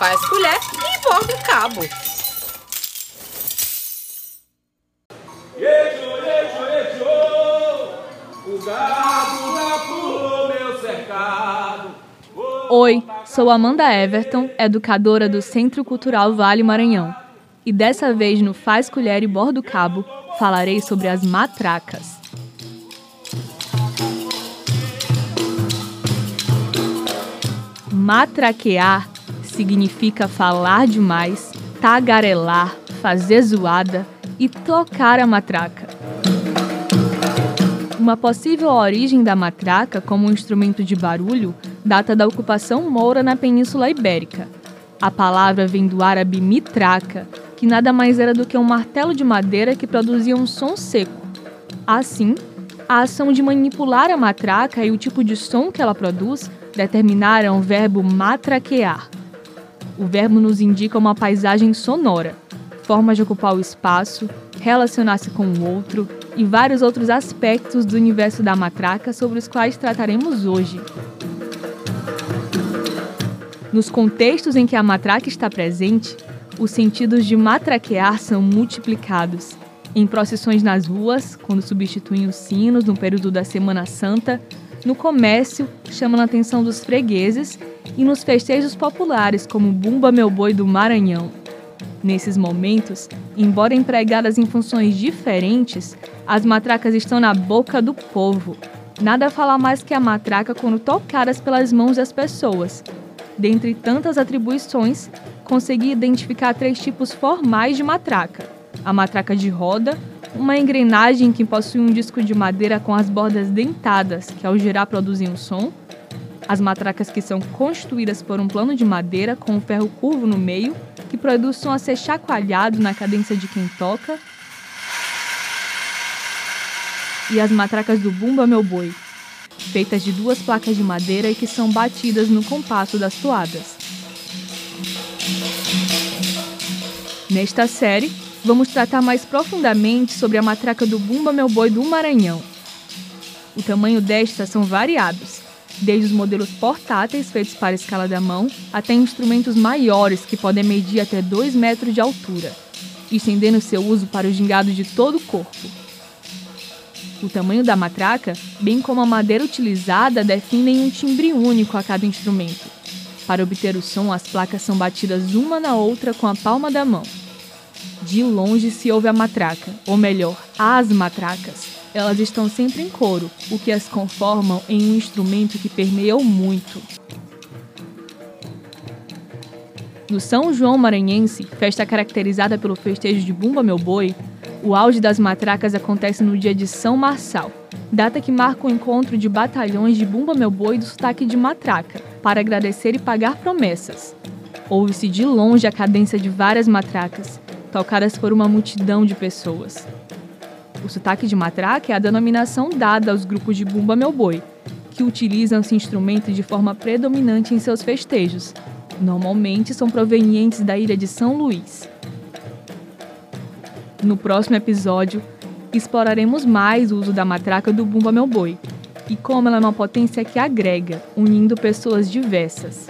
faz colher e borda o cabo. Oi, sou Amanda Everton, educadora do Centro Cultural Vale Maranhão. E dessa vez no Faz Colher e Bordo Cabo, falarei sobre as matracas. Matraquear significa falar demais, tagarelar, fazer zoada e tocar a matraca. Uma possível origem da matraca como um instrumento de barulho data da ocupação moura na Península Ibérica. A palavra vem do árabe mitraca, que nada mais era do que um martelo de madeira que produzia um som seco. Assim, a ação de manipular a matraca e o tipo de som que ela produz determinaram o verbo matraquear. O verbo nos indica uma paisagem sonora, forma de ocupar o espaço, relacionar-se com o outro e vários outros aspectos do universo da matraca sobre os quais trataremos hoje. Nos contextos em que a matraca está presente, os sentidos de matraquear são multiplicados. Em procissões nas ruas, quando substituem os sinos no período da Semana Santa, no comércio, chamando a atenção dos fregueses, e nos festejos populares, como Bumba Meu Boi do Maranhão. Nesses momentos, embora empregadas em funções diferentes, as matracas estão na boca do povo. Nada fala mais que a matraca quando tocadas pelas mãos das pessoas. Dentre tantas atribuições, consegui identificar três tipos formais de matraca: a matraca de roda, uma engrenagem que possui um disco de madeira com as bordas dentadas, que ao girar produzem um som, as matracas que são constituídas por um plano de madeira com um ferro curvo no meio, que produz som a ser chacoalhado na cadência de quem toca, e as matracas do Bumba Meu Boi, feitas de duas placas de madeira e que são batidas no compasso das toadas. Nesta série, vamos tratar mais profundamente sobre a matraca do Bumba Meu Boi do Maranhão. O tamanho destas são variados, desde os modelos portáteis feitos para escala da mão até instrumentos maiores que podem medir até 2 metros de altura, estendendo seu uso para o gingado de todo o corpo. O tamanho da matraca, bem como a madeira utilizada, definem um timbre único a cada instrumento. Para obter o som, as placas são batidas uma na outra com a palma da mão. De longe se ouve a matraca, ou melhor, as matracas. Elas estão sempre em coro, o que as conformam em um instrumento que permeia muito. No São João Maranhense, festa caracterizada pelo festejo de Bumba Meu Boi, o auge das matracas acontece no dia de São Marçal, data que marca o encontro de batalhões de Bumba Meu Boi do sotaque de matraca, para agradecer e pagar promessas. Ouve-se de longe a cadência de várias matracas, tocadas por uma multidão de pessoas. O sotaque de matraca é a denominação dada aos grupos de Bumba Meu Boi, que utilizam esse instrumento de forma predominante em seus festejos. Normalmente são provenientes da ilha de São Luís. No próximo episódio, exploraremos mais o uso da matraca do Bumba Meu Boi e como ela é uma potência que agrega, unindo pessoas diversas.